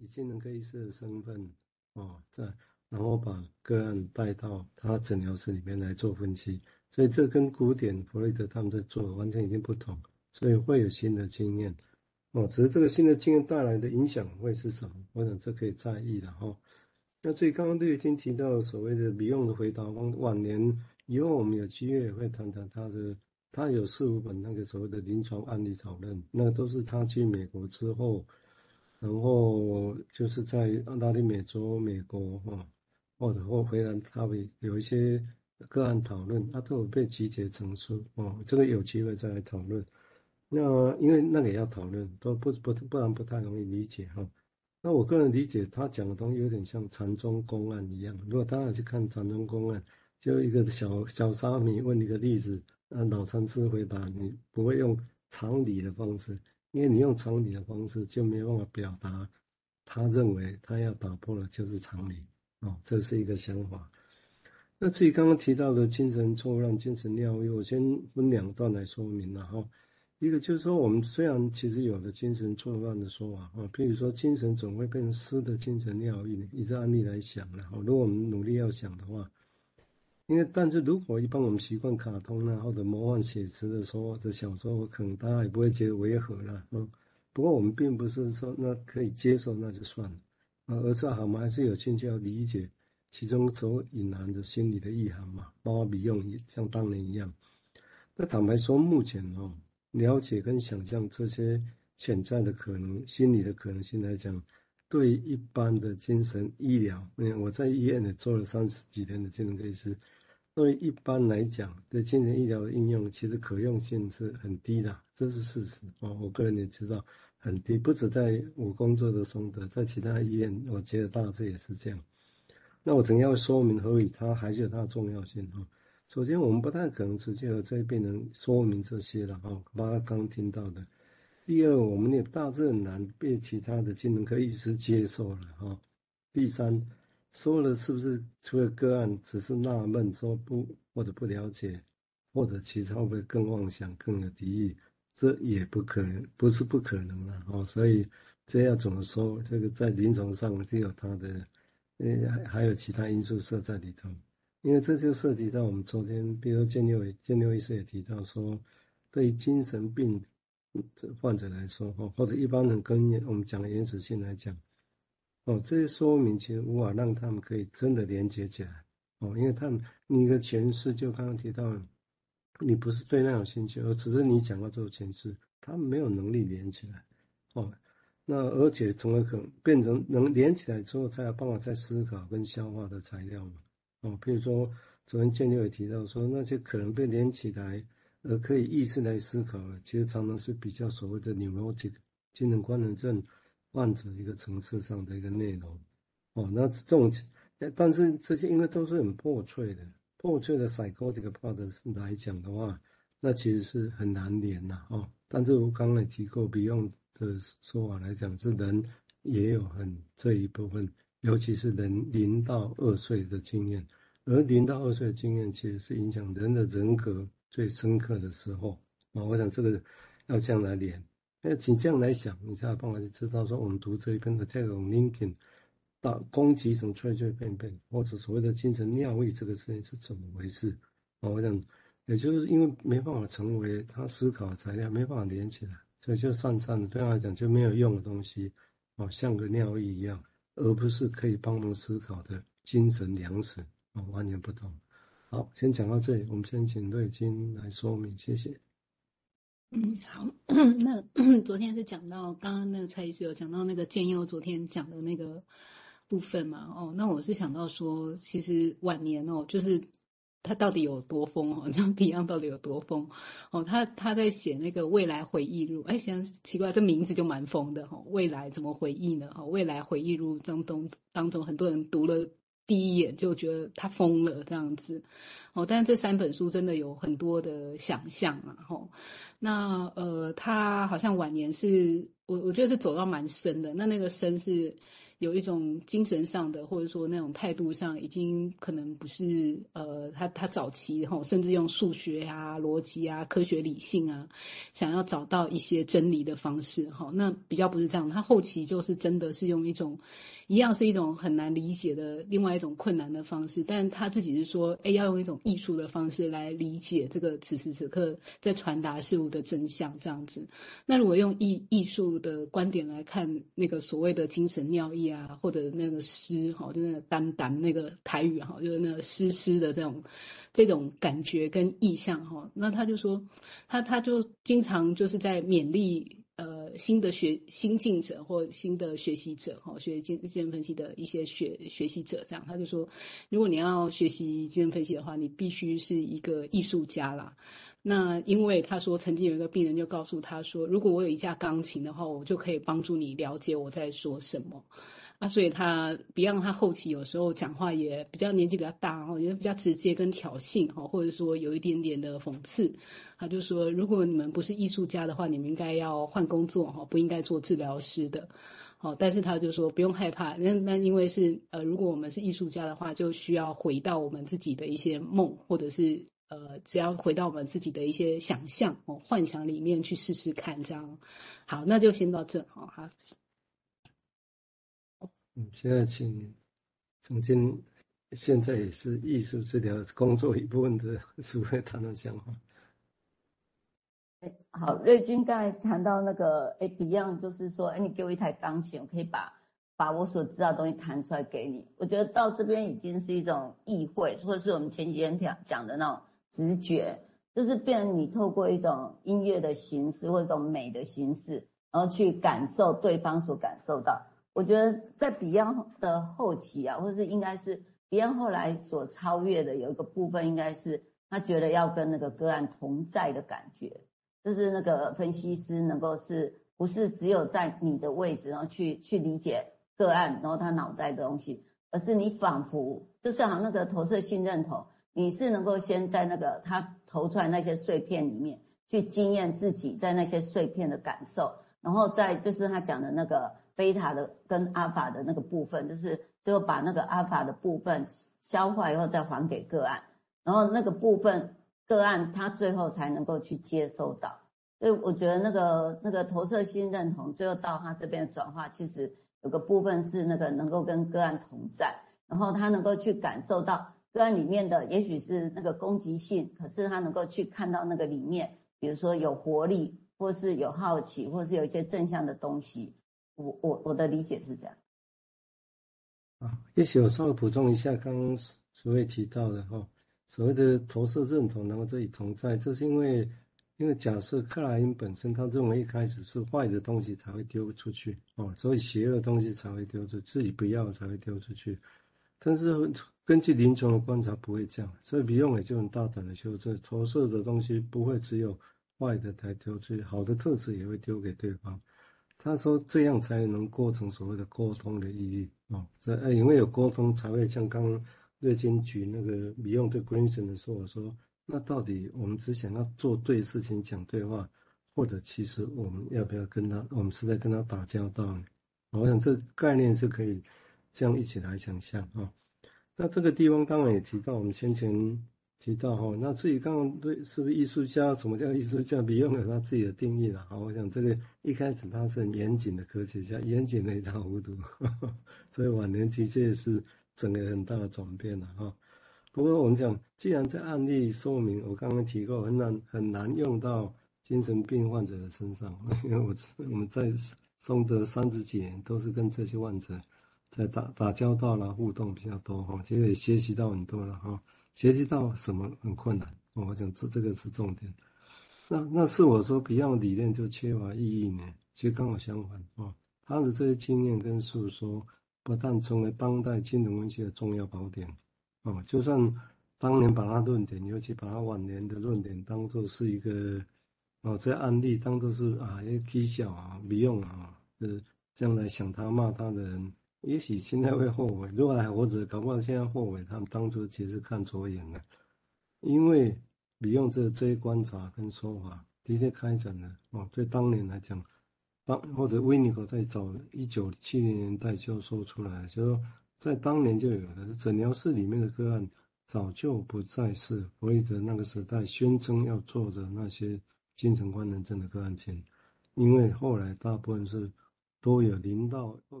以精神科医师的身份哦，在然后把个案带到他诊疗室里面来做分析，所以这跟古典弗洛伊德他们在做的完全已经不同，所以会有新的经验哦。只是这个新的经验带来的影响会是什么？我想这可以在意的哈、哦。那所以刚刚都已经提到所谓的米用的回答往晚年以后，我们有机会也会谈谈他的，他有四五本那个所谓的临床案例讨论，那都是他去美国之后，然后就是在澳大利美洲、美国哈，或者或回来，他会有一些个案讨论，他都有被集结成书哦，这个有机会再来讨论。那因为那个也要讨论，都不不不然不太容易理解哈。那我个人理解，他讲的东西有点像禅宗公案一样。如果大家去看禅宗公案，就一个小小沙弥问一个例子，那老禅师回答，你不会用常理的方式，因为你用常理的方式就没有办法表达他认为他要打破的就是常理哦，这是一个想法。那至于刚刚提到的精神错乱、精神尿意，我先分两段来说明了哈。一个就是说，我们虽然其实有了精神错乱的说法啊，譬如说精神总会变成诗的精神尿意，以这案例来想了哈。如果我们努力要想的话，因为但是如果一般我们习惯卡通啊或者魔幻写实的说的小说，可能大家也不会觉得违和了。嗯，不过我们并不是说那可以接受那就算了啊，而是我们还是有兴趣要理解其中所隐含的心理的意涵嘛，包括比用像当年一样。那坦白说，目前哦。了解跟想象这些潜在的可能、心理的可能性来讲，对一般的精神医疗，嗯，我在医院也做了三十几年的精神科医师，所以一般来讲，对精神医疗的应用，其实可用性是很低的，这是事实啊。我个人也知道很低，不止在我工作的松德，在其他医院，我觉得大致也是这样。那我怎样说明何以它还是有它的重要性哈。首先，我们不太可能直接和这些病人说明这些了哈，包括刚刚听到的。第二，我们也大致很难被其他的精神科医师接受了哈。第三，说了是不是除了个案只是纳闷说不或者不了解，或者其实会不会更妄想更有敌意？这也不可能，不是不可能了哈。所以这要怎么说？这个在临床上就有它的，呃，还还有其他因素设在里头。因为这就涉及到我们昨天，比如说建六建六医师也提到说，对于精神病患者来说，哈，或者一般人跟我们讲的原始性来讲，哦，这些说明其实无法让他们可以真的连接起来，哦，因为他们你的前世就刚刚提到，你不是对那有兴趣，而只是你讲过这个前世，他们没有能力连起来，哦，那而且从而可能变成能连起来之后，才有办法再思考跟消化的材料嘛。哦，比如说，昨天建六也提到说，那些可能被连起来而可以意识来思考的，其实常常是比较所谓的 neurotic 精神官能症患者一个层次上的一个内容。哦，那这种，但是这些因为都是很破碎的，破碎的 psychotic part 来讲的话，那其实是很难连呐。哦，但是我刚才提过，Beyond 的说法来讲，是人也有很这一部分。尤其是人零到二岁的经验，而零到二岁的经验其实是影响人的人格最深刻的时候啊！我想这个要这样来连，那请这样来想，你才有办法知道说，我们读这一篇的 Attack on Lincoln 到攻击成脆脆便便，或者所谓的精神尿意这个事情是怎么回事啊？我想，也就是因为没办法成为他思考的材料，没办法连起来，所以就散散的，对他来讲就没有用的东西哦，像个尿意一样。而不是可以帮忙思考的精神粮食啊，完全不同。好，先讲到这里，我们先请瑞金来说明，谢谢。嗯，好，那 昨天是讲到刚刚那个蔡医师有讲到那个建佑昨天讲的那个部分嘛？哦，那我是想到说，其实晚年哦，就是。他到底有多疯哦？就 Beyond 到底有多疯哦？他他在写那个未来回忆录，哎，想奇怪，这名字就蛮疯的哈。未来怎么回忆呢？哈，未来回忆录当中当中，很多人读了第一眼就觉得他疯了这样子哦。但是这三本书真的有很多的想象啊。哦。那呃，他好像晚年是我我觉得是走到蛮深的。那那个深是有一种精神上的，或者说那种态度上，已经可能不是呃，他他早期哈，甚至用数学啊、逻辑啊、科学理性啊，想要找到一些真理的方式哈，那比较不是这样，他后期就是真的是用一种。一样是一种很难理解的另外一种困难的方式，但他自己是说，哎，要用一种艺术的方式来理解这个此时此刻在传达事物的真相，这样子。那如果用艺艺术的观点来看，那个所谓的精神尿液啊，或者那个诗哈，就那个丹丹那个台语哈，就是那个诗诗的这种这种感觉跟意象哈，那他就说，他他就经常就是在勉励。呃，新的学新进者或新的学习者，哈，学精精神分析的一些学学习者，这样他就说，如果你要学习精神分析的话，你必须是一个艺术家啦。那因为他说，曾经有一个病人就告诉他说，如果我有一架钢琴的话，我就可以帮助你了解我在说什么。啊，所以他 Beyond 他后期有时候讲话也比较年纪比较大，哈，也比较直接跟挑衅，哈，或者说有一点点的讽刺。他就说，如果你们不是艺术家的话，你们应该要换工作，哈，不应该做治疗师的。好，但是他就说不用害怕，那那因为是呃，如果我们是艺术家的话，就需要回到我们自己的一些梦，或者是呃，只要回到我们自己的一些想象、哦幻想里面去试试看，这样。好，那就先到这，好，好。嗯，现在请总监，现在也是艺术治疗工作一部分的苏慧谈谈想法。哎，好，瑞君刚才谈到那个，哎，Beyond 就是说，哎，你给我一台钢琴，我可以把把我所知道的东西弹出来给你。我觉得到这边已经是一种意会，或者是我们前几天讲讲的那种直觉，就是变你透过一种音乐的形式或一种美的形式，然后去感受对方所感受到。我觉得在 Beyond 的后期啊，或是应该是 Beyond 后来所超越的有一个部分，应该是他觉得要跟那个个案同在的感觉，就是那个分析师能够是不是只有在你的位置，然后去去理解个案，然后他脑袋的东西，而是你仿佛就是好像那个投射性认同，你是能够先在那个他投出来那些碎片里面去经验自己在那些碎片的感受，然后再就是他讲的那个。贝塔的跟阿法的那个部分，就是最后把那个阿法的部分消化以后再还给个案，然后那个部分个案他最后才能够去接收到。所以我觉得那个那个投射性认同最后到他这边的转化，其实有个部分是那个能够跟个案同在，然后他能够去感受到个案里面的也许是那个攻击性，可是他能够去看到那个里面，比如说有活力，或是有好奇，或是有一些正向的东西。我我我的理解是这样，啊，也许我稍微补充一下刚刚所谓提到的哈，所谓的投射认同，然后这里同在，这是因为因为假设克莱因本身他认为一开始是坏的东西才会丢出去哦，所以邪恶的东西才会丢出去，自己不要才会丢出去，但是根据临床的观察不会这样，所以 Beyond 也就很大胆的修正，投射的东西不会只有坏的才丢出去，好的特质也会丢给对方。他说：“这样才能构成所谓的沟通的意义哦，所以因为有沟通，才会像刚刚瑞金举那个 Beyond 对 Grayson 的说，我说那到底我们只想要做对事情，讲对话，或者其实我们要不要跟他，我们是在跟他打交道呢？我想这概念是可以这样一起来想象啊。那这个地方当然也提到我们先前。”提到哈，那至于刚刚对是不是艺术家？什么叫艺术家？Beyond 有他自己的定义了。好，我想这个一开始他是很严谨的科学家，严谨的一塌糊涂，所以晚年其实也是整个很大的转变了哈。不过我们讲，既然这案例说明，我刚刚提过，很难很难用到精神病患者的身上，因为我我们在松德三十几年都是跟这些患者在打打交道啦，互动比较多哈，其实也学习到很多了哈。学习到什么很困难？我想这这个是重点。那那是我说不用理念就缺乏意义呢？其实刚好相反啊，他的这些经验跟诉说，不但成为当代金融分析的重要宝典哦，就算当年把他论点，尤其把他晚年的论点当做是一个哦，这案例当做是啊一个蹊跷啊没用啊，呃，这样来想他骂他的人。也许现在会后悔，如果还活着，搞不好现在后悔他们当初其实看错眼了。因为你用这这些观察跟说法，的确开展了哦。对当年来讲，当或者威尼口在早一九七零年代就说出来，就说在当年就有了诊疗室里面的个案，早就不再是弗洛伊德那个时代宣称要做的那些精神官能症的个案件，因为后来大部分是都有零到二。